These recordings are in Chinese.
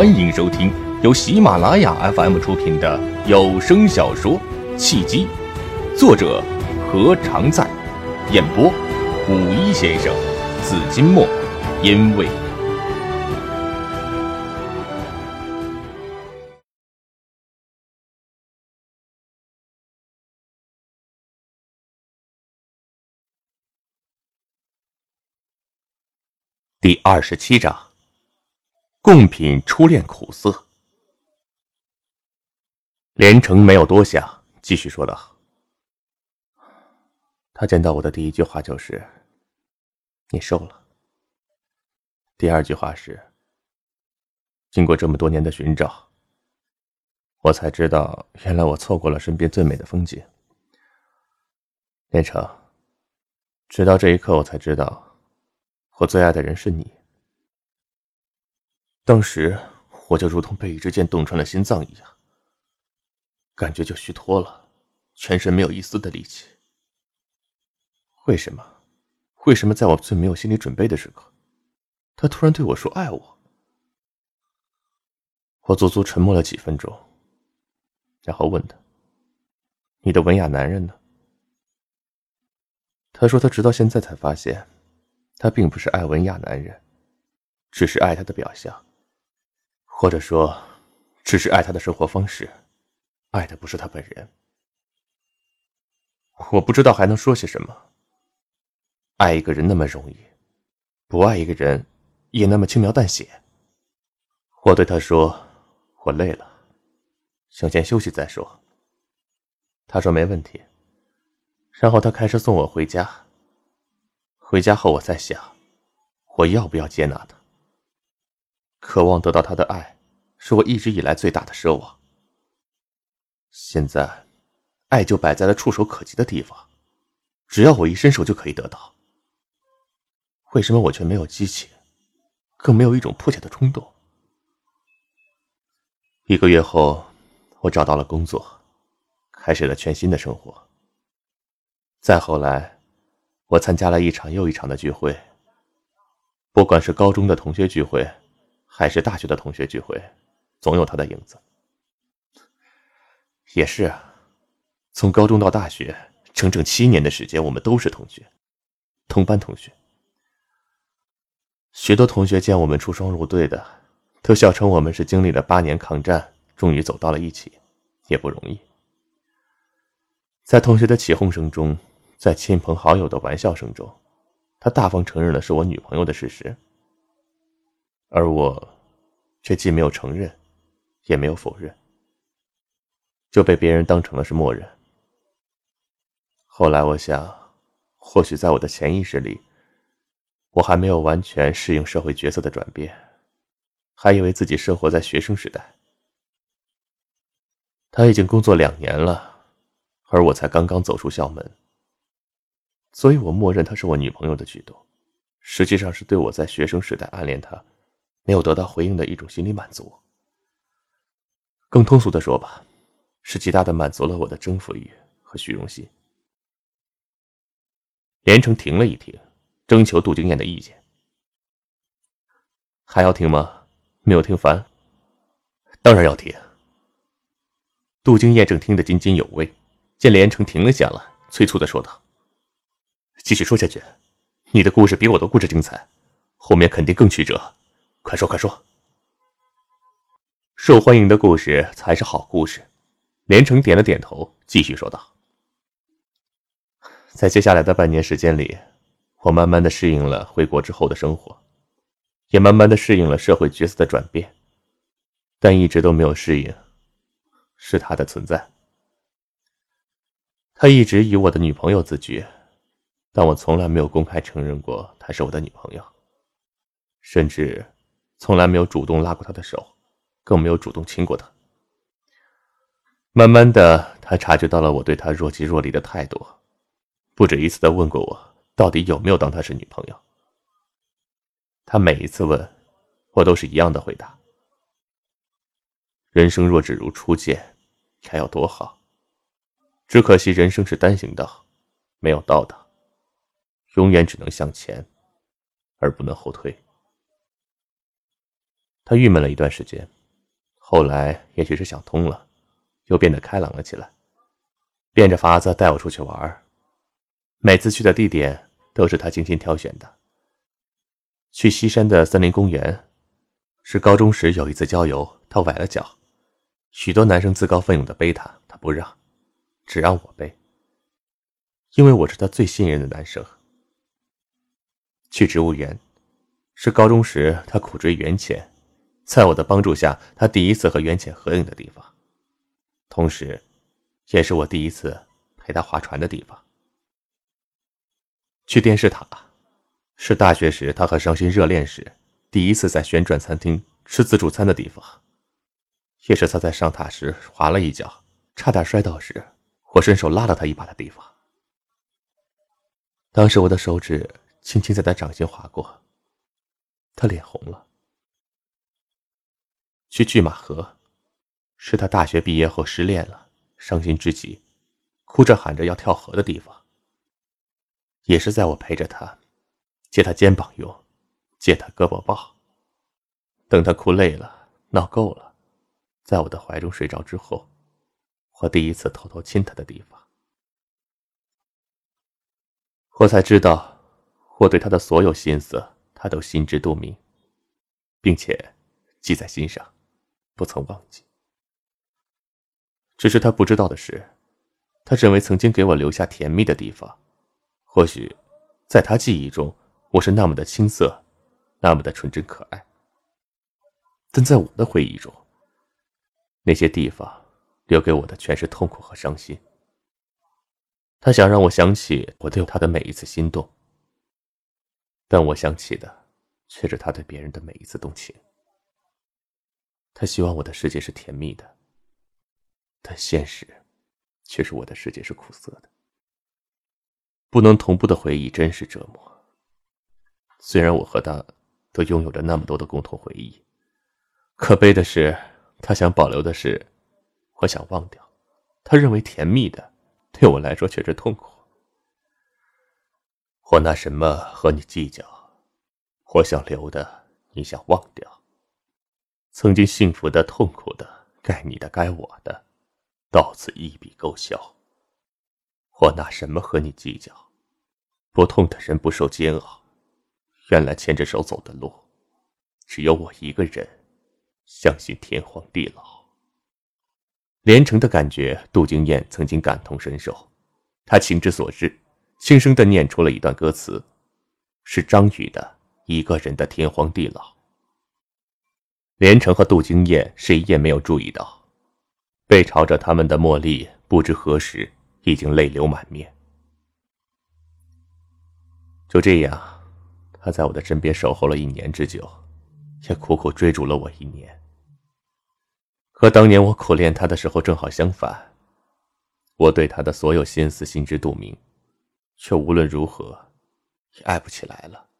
欢迎收听由喜马拉雅 FM 出品的有声小说《契机》，作者何常在，演播五一先生、紫金墨，因为第二十七章。共品初恋苦涩，连城没有多想，继续说道：“他见到我的第一句话就是‘你瘦了’，第二句话是‘经过这么多年的寻找，我才知道原来我错过了身边最美的风景。’连城，直到这一刻，我才知道我最爱的人是你。”当时我就如同被一支箭洞穿了心脏一样，感觉就虚脱了，全身没有一丝的力气。为什么？为什么在我最没有心理准备的时刻，他突然对我说爱我？我足足沉默了几分钟，然后问他：“你的文雅男人呢？”他说：“他直到现在才发现，他并不是爱文雅男人，只是爱他的表象。”或者说，只是爱他的生活方式，爱的不是他本人。我不知道还能说些什么。爱一个人那么容易，不爱一个人也那么轻描淡写。我对他说：“我累了，想先休息再说。”他说：“没问题。”然后他开车送我回家。回家后，我在想，我要不要接纳他？渴望得到他的爱，是我一直以来最大的奢望。现在，爱就摆在了触手可及的地方，只要我一伸手就可以得到。为什么我却没有激情，更没有一种迫切的冲动？一个月后，我找到了工作，开始了全新的生活。再后来，我参加了一场又一场的聚会，不管是高中的同学聚会。还是大学的同学聚会，总有他的影子。也是啊，从高中到大学，整整七年的时间，我们都是同学，同班同学。许多同学见我们出双入对的，都笑称我们是经历了八年抗战，终于走到了一起，也不容易。在同学的起哄声中，在亲朋好友的玩笑声中，他大方承认了是我女朋友的事实。而我，却既没有承认，也没有否认，就被别人当成了是默认。后来我想，或许在我的潜意识里，我还没有完全适应社会角色的转变，还以为自己生活在学生时代。他已经工作两年了，而我才刚刚走出校门，所以我默认他是我女朋友的举动，实际上是对我在学生时代暗恋他。没有得到回应的一种心理满足。更通俗的说吧，是极大的满足了我的征服欲和虚荣心。连城停了一停，征求杜经燕的意见。还要听吗？没有听烦？当然要听。杜经燕正听得津津有味，见连城停了下来，催促的说道：“继续说下去，你的故事比我的故事精彩，后面肯定更曲折。”快说快说！受欢迎的故事才是好故事。连城点了点头，继续说道：“在接下来的半年时间里，我慢慢的适应了回国之后的生活，也慢慢的适应了社会角色的转变，但一直都没有适应，是他的存在。他一直以我的女朋友自居，但我从来没有公开承认过她是我的女朋友，甚至……”从来没有主动拉过他的手，更没有主动亲过他。慢慢的，他察觉到了我对他若即若离的态度，不止一次的问过我，到底有没有当她是女朋友。他每一次问，我都是一样的回答：人生若只如初见，该有多好。只可惜人生是单行道，没有倒的，永远只能向前，而不能后退。他郁闷了一段时间，后来也许是想通了，又变得开朗了起来，变着法子带我出去玩每次去的地点都是他精心挑选的。去西山的森林公园，是高中时有一次郊游，他崴了脚，许多男生自告奋勇的背他，他不让，只让我背，因为我是他最信任的男生。去植物园，是高中时他苦追袁浅，在我的帮助下，他第一次和袁浅合影的地方，同时，也是我第一次陪他划船的地方。去电视塔。是大学时他和伤心热恋时第一次在旋转餐厅吃自助餐的地方，也是他在上塔时滑了一跤，差点摔倒时，我伸手拉了他一把的地方。当时我的手指轻轻在他掌心划过，他脸红了。去拒马河，是他大学毕业后失恋了，伤心至极，哭着喊着要跳河的地方，也是在我陪着他。借他肩膀用，借他胳膊抱。等他哭累了、闹够了，在我的怀中睡着之后，我第一次偷偷亲他的地方，我才知道，我对他的所有心思，他都心知肚明，并且记在心上，不曾忘记。只是他不知道的是，他认为曾经给我留下甜蜜的地方，或许在他记忆中。我是那么的青涩，那么的纯真可爱，但在我的回忆中，那些地方留给我的全是痛苦和伤心。他想让我想起我对他的每一次心动，但我想起的却是他对别人的每一次动情。他希望我的世界是甜蜜的，但现实却是我的世界是苦涩的。不能同步的回忆真是折磨。虽然我和他都拥有着那么多的共同回忆，可悲的是，他想保留的是，我想忘掉。他认为甜蜜的，对我来说却是痛苦。我拿什么和你计较？我想留的，你想忘掉。曾经幸福的、痛苦的，该你的，该我的，到此一笔勾销。我拿什么和你计较？不痛的人不受煎熬。原来牵着手走的路，只有我一个人相信天荒地老。连城的感觉，杜经燕曾经感同身受。她情之所至，轻声的念出了一段歌词，是张宇的《一个人的天荒地老》。连城和杜经燕谁也没有注意到，背朝着他们的茉莉，不知何时已经泪流满面。就这样。他在我的身边守候了一年之久，也苦苦追逐了我一年。和当年我苦恋他的时候正好相反，我对他的所有心思心知肚明，却无论如何也爱不起来了。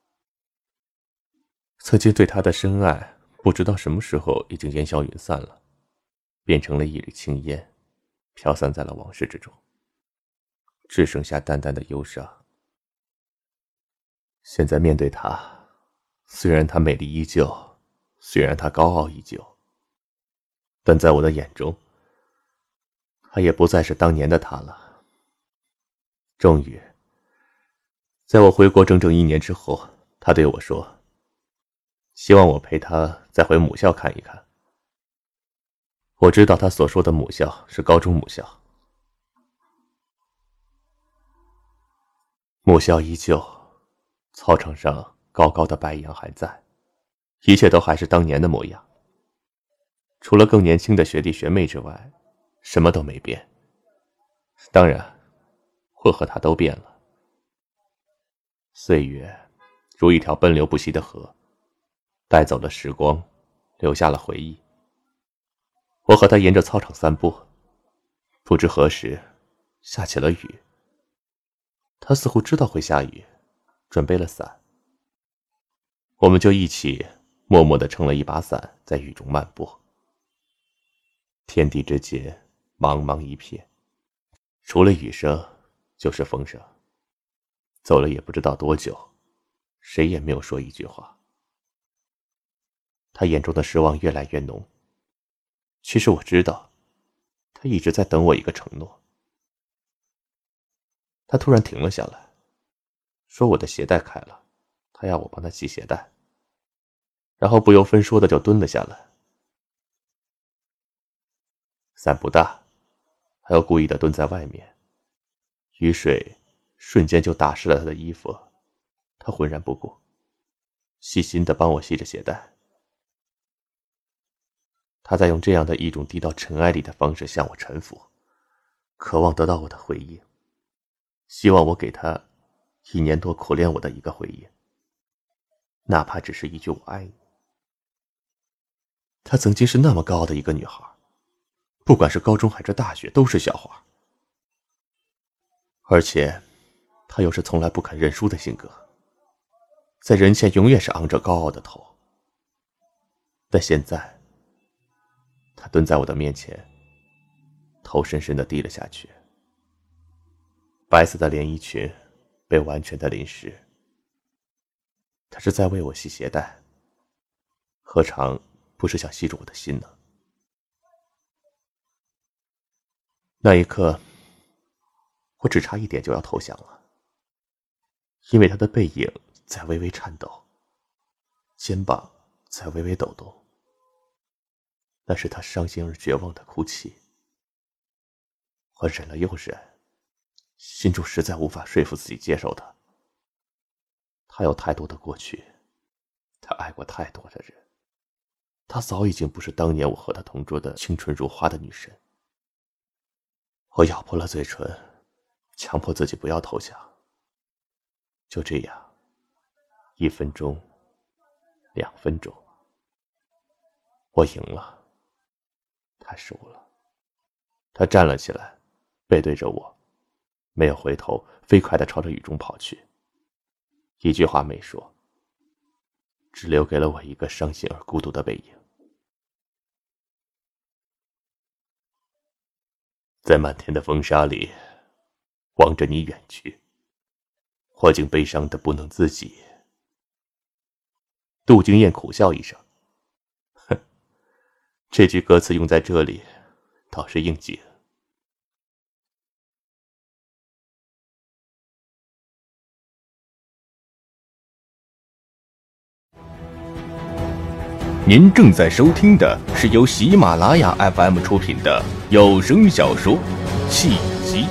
曾经对他的深爱，不知道什么时候已经烟消云散了，变成了一缕青烟，飘散在了往事之中，只剩下淡淡的忧伤。现在面对她，虽然她美丽依旧，虽然她高傲依旧，但在我的眼中，她也不再是当年的她了。终于，在我回国整整一年之后，她对我说：“希望我陪她再回母校看一看。”我知道她所说的母校是高中母校，母校依旧。操场上高高的白杨还在，一切都还是当年的模样。除了更年轻的学弟学妹之外，什么都没变。当然，我和他都变了。岁月如一条奔流不息的河，带走了时光，留下了回忆。我和他沿着操场散步，不知何时下起了雨。他似乎知道会下雨。准备了伞，我们就一起默默的撑了一把伞，在雨中漫步。天地之间茫茫一片，除了雨声就是风声。走了也不知道多久，谁也没有说一句话。他眼中的失望越来越浓。其实我知道，他一直在等我一个承诺。他突然停了下来，说：“我的鞋带开了，他要我帮他系鞋带。”然后不由分说的就蹲了下来。伞不大，他又故意的蹲在外面，雨水瞬间就打湿了他的衣服，他浑然不顾，细心的帮我系着鞋带。他在用这样的一种低到尘埃里的方式向我臣服，渴望得到我的回应，希望我给他一年多苦练我的一个回应，哪怕只是一句“我爱你”。她曾经是那么高傲的一个女孩，不管是高中还是大学都是校花，而且她又是从来不肯认输的性格，在人前永远是昂着高傲的头，但现在。他蹲在我的面前，头深深的低了下去。白色的连衣裙被完全的淋湿。他是在为我系鞋带，何尝不是想系住我的心呢？那一刻，我只差一点就要投降了，因为他的背影在微微颤抖，肩膀在微微抖动。那是他伤心而绝望的哭泣。我忍了又忍，心中实在无法说服自己接受他。他有太多的过去，他爱过太多的人，他早已经不是当年我和他同桌的清纯如花的女神。我咬破了嘴唇，强迫自己不要投降。就这样，一分钟，两分钟，我赢了。他输了，他站了起来，背对着我，没有回头，飞快的朝着雨中跑去，一句话没说，只留给了我一个伤心而孤独的背影。在漫天的风沙里，望着你远去，我竟悲伤的不能自己。杜经燕苦笑一声。这句歌词用在这里，倒是应景。您正在收听的是由喜马拉雅 FM 出品的有声小说《契机》。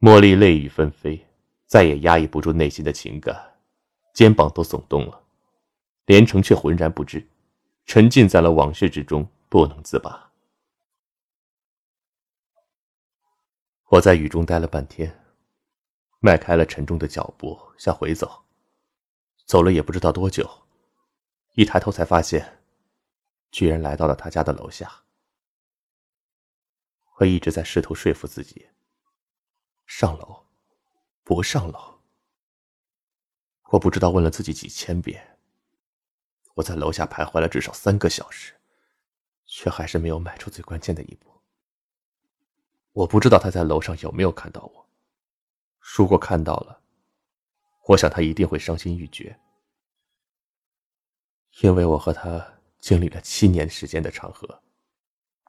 茉莉泪雨纷飞，再也压抑不住内心的情感，肩膀都耸动了。连城却浑然不知，沉浸在了往事之中，不能自拔。我在雨中待了半天，迈开了沉重的脚步向回走。走了也不知道多久，一抬头才发现，居然来到了他家的楼下。我一直在试图说服自己。上楼，不上楼。我不知道问了自己几千遍。我在楼下徘徊了至少三个小时，却还是没有迈出最关键的一步。我不知道他在楼上有没有看到我。如果看到了，我想他一定会伤心欲绝，因为我和他经历了七年时间的长河，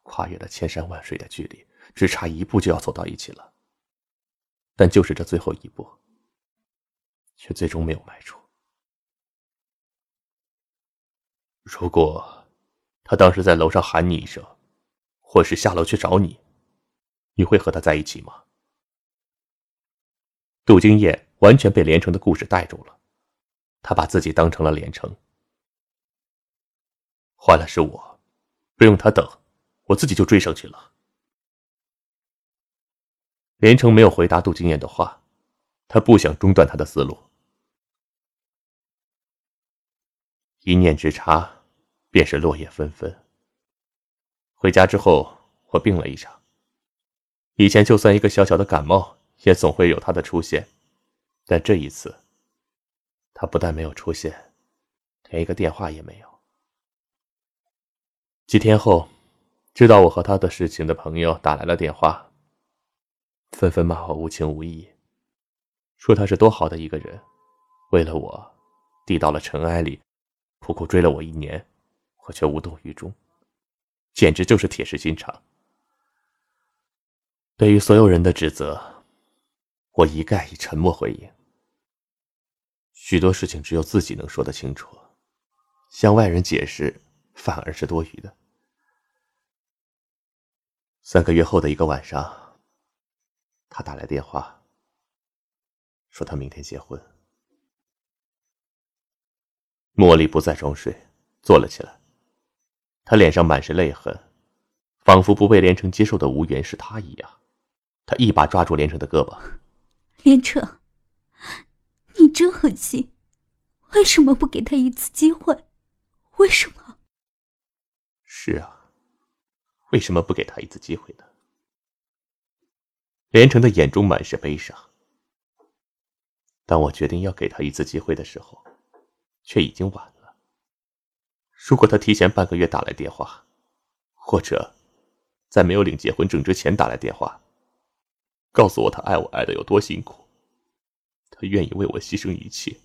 跨越了千山万水的距离，只差一步就要走到一起了。但就是这最后一步，却最终没有迈出。如果他当时在楼上喊你一声，或是下楼去找你，你会和他在一起吗？杜金燕完全被连城的故事带住了，他把自己当成了连城。换了是我，不用他等，我自己就追上去了。连城没有回答杜金燕的话，他不想中断他的思路。一念之差，便是落叶纷纷。回家之后，我病了一场。以前就算一个小小的感冒，也总会有他的出现，但这一次，他不但没有出现，连一个电话也没有。几天后，知道我和他的事情的朋友打来了电话，纷纷骂我无情无义，说他是多好的一个人，为了我，低到了尘埃里，苦苦追了我一年，我却无动于衷，简直就是铁石心肠。对于所有人的指责，我一概以沉默回应。许多事情只有自己能说得清楚，向外人解释反而是多余的。三个月后的一个晚上，他打来电话，说他明天结婚。茉莉不再装睡，坐了起来，她脸上满是泪痕，仿佛不被连城接受的无缘是他一样。她一把抓住连城的胳膊，连城。你真狠心，为什么不给他一次机会？为什么？是啊，为什么不给他一次机会呢？连城的眼中满是悲伤。当我决定要给他一次机会的时候，却已经晚了。如果他提前半个月打来电话，或者在没有领结婚证之前打来电话，告诉我他爱我爱的有多辛苦。他愿意为我牺牲一切，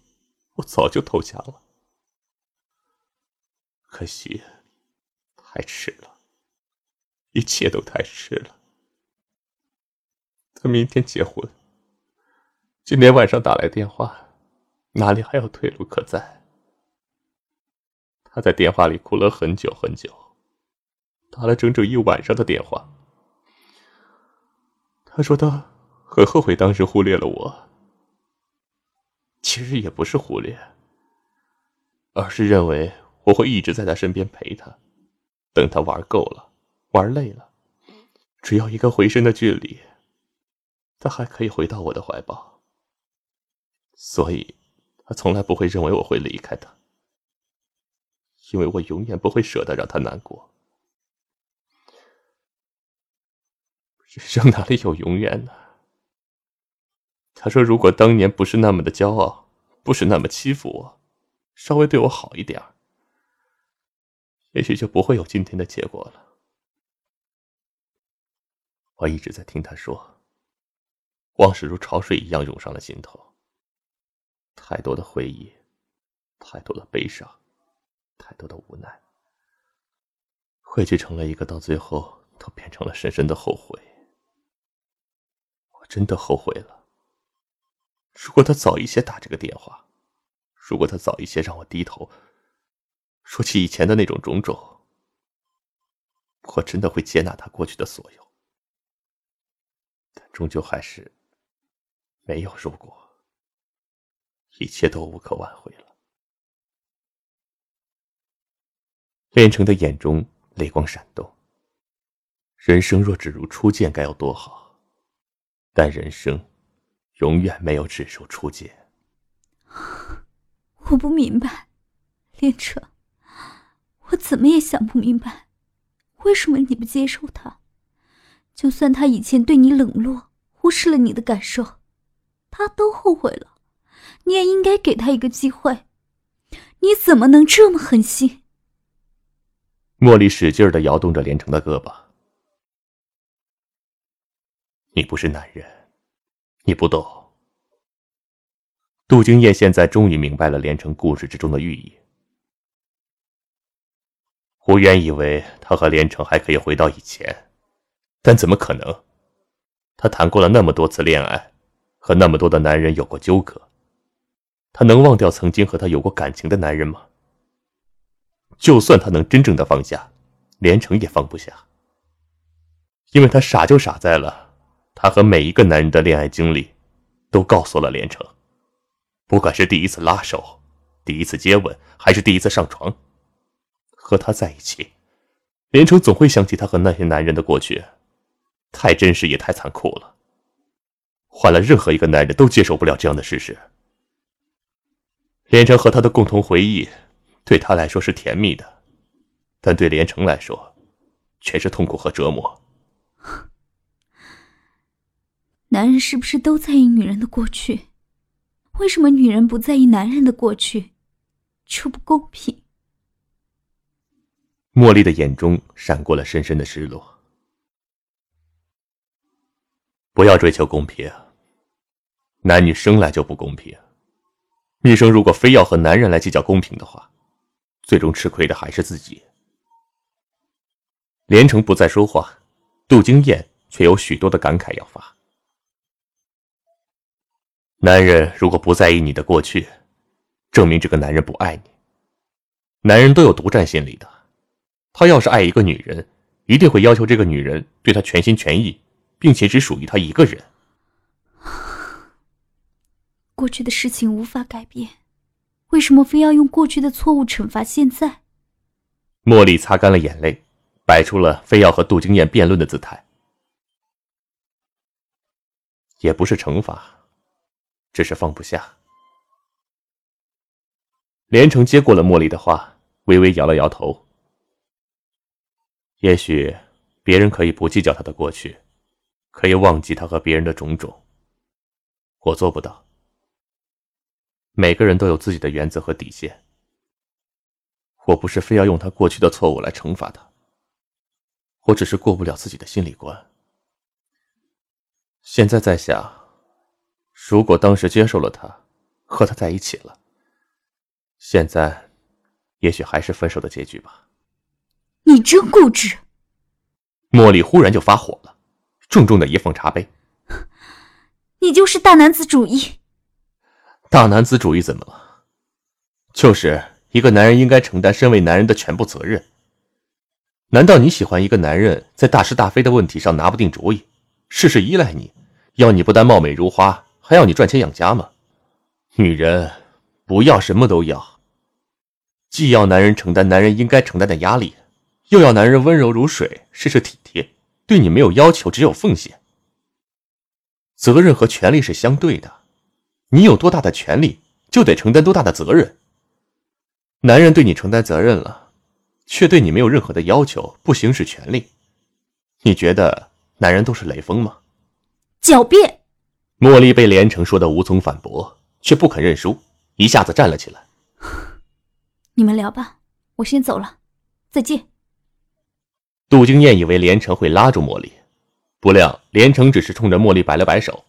我早就投降了。可惜，太迟了，一切都太迟了。他明天结婚，今天晚上打来电话，哪里还有退路可在？他在电话里哭了很久很久，打了整整一晚上的电话。他说他很后悔当时忽略了我。其实也不是忽略，而是认为我会一直在他身边陪他，等他玩够了、玩累了，只要一个回身的距离，他还可以回到我的怀抱。所以，他从来不会认为我会离开他，因为我永远不会舍得让他难过。人生哪里有永远呢？他说：“如果当年不是那么的骄傲，不是那么欺负我，稍微对我好一点也许就不会有今天的结果了。”我一直在听他说，往事如潮水一样涌上了心头。太多的回忆，太多的悲伤，太多的无奈，汇聚成了一个，到最后都变成了深深的后悔。我真的后悔了。如果他早一些打这个电话，如果他早一些让我低头，说起以前的那种种种，我真的会接纳他过去的所有。但终究还是没有如果，一切都无可挽回了。连城的眼中泪光闪动。人生若只如初见，该有多好？但人生。永远没有只如初见。我不明白，连城，我怎么也想不明白，为什么你不接受他？就算他以前对你冷落，忽视了你的感受，他都后悔了，你也应该给他一个机会。你怎么能这么狠心？茉莉使劲的摇动着连城的胳膊。你不是男人。你不懂。杜金燕现在终于明白了连城故事之中的寓意。胡原以为他和连城还可以回到以前，但怎么可能？他谈过了那么多次恋爱，和那么多的男人有过纠葛，他能忘掉曾经和他有过感情的男人吗？就算他能真正的放下，连城也放不下，因为他傻就傻在了。他和每一个男人的恋爱经历，都告诉了连城，不管是第一次拉手，第一次接吻，还是第一次上床，和他在一起，连城总会想起他和那些男人的过去，太真实也太残酷了。换了任何一个男人都接受不了这样的事实。连城和他的共同回忆，对他来说是甜蜜的，但对连城来说，全是痛苦和折磨。男人是不是都在意女人的过去？为什么女人不在意男人的过去？这不公平。茉莉的眼中闪过了深深的失落。不要追求公平，男女生来就不公平。女生如果非要和男人来计较公平的话，最终吃亏的还是自己。连城不再说话，杜金燕却有许多的感慨要发。男人如果不在意你的过去，证明这个男人不爱你。男人都有独占心理的，他要是爱一个女人，一定会要求这个女人对他全心全意，并且只属于他一个人。过去的事情无法改变，为什么非要用过去的错误惩罚现在？茉莉擦干了眼泪。摆出了非要和杜经燕辩论的姿态，也不是惩罚，只是放不下。连城接过了茉莉的话，微微摇了摇头。也许别人可以不计较他的过去，可以忘记他和别人的种种，我做不到。每个人都有自己的原则和底线，我不是非要用他过去的错误来惩罚他。我只是过不了自己的心理关。现在在想，如果当时接受了他，和他在一起了，现在也许还是分手的结局吧。你真固执！茉莉忽然就发火了，重重的一放茶杯。你就是大男子主义。大男子主义怎么了？就是一个男人应该承担身为男人的全部责任。难道你喜欢一个男人在大是大非的问题上拿不定主意，事事依赖你，要你不但貌美如花，还要你赚钱养家吗？女人不要什么都要，既要男人承担男人应该承担的压力，又要男人温柔如水，事事体贴，对你没有要求，只有奉献。责任和权利是相对的，你有多大的权利，就得承担多大的责任。男人对你承担责任了。却对你没有任何的要求，不行使权利，你觉得男人都是雷锋吗？狡辩！茉莉被连城说的无从反驳，却不肯认输，一下子站了起来。你们聊吧，我先走了，再见。杜金燕以为连城会拉住茉莉，不料连城只是冲着茉莉摆了摆手。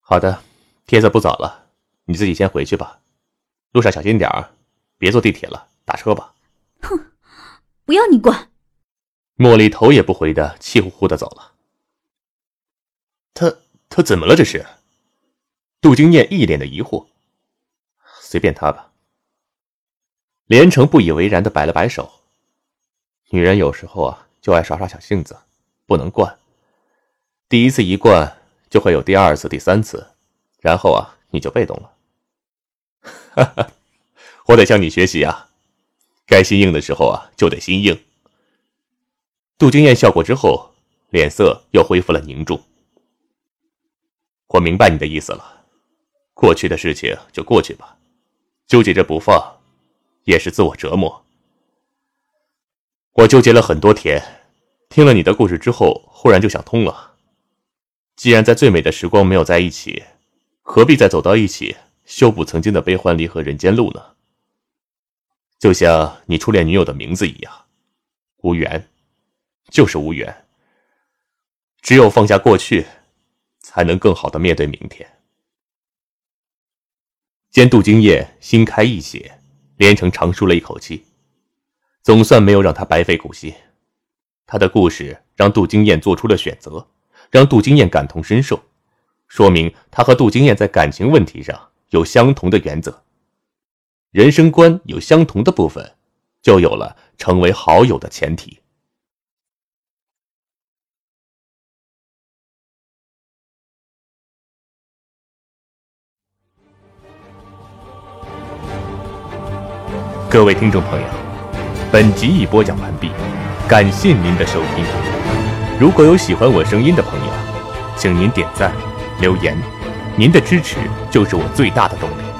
好的，天色不早了，你自己先回去吧，路上小心点儿，别坐地铁了，打车吧。哼，不要你管！茉莉头也不回的气呼呼的走了。他他怎么了？这是？杜金燕一脸的疑惑。随便他吧。连城不以为然的摆了摆手。女人有时候啊，就爱耍耍小性子，不能惯。第一次一惯，就会有第二次、第三次，然后啊，你就被动了。哈哈，我得向你学习啊。该心硬的时候啊，就得心硬。杜金燕笑过之后，脸色又恢复了凝重。我明白你的意思了，过去的事情就过去吧，纠结着不放，也是自我折磨。我纠结了很多天，听了你的故事之后，忽然就想通了。既然在最美的时光没有在一起，何必再走到一起，修补曾经的悲欢离合人间路呢？就像你初恋女友的名字一样，无缘，就是无缘。只有放下过去，才能更好的面对明天。见杜金燕心开意写，连城长舒了一口气，总算没有让他白费苦心。他的故事让杜金燕做出了选择，让杜金燕感同身受，说明他和杜金燕在感情问题上有相同的原则。人生观有相同的部分，就有了成为好友的前提。各位听众朋友，本集已播讲完毕，感谢您的收听。如果有喜欢我声音的朋友，请您点赞、留言，您的支持就是我最大的动力。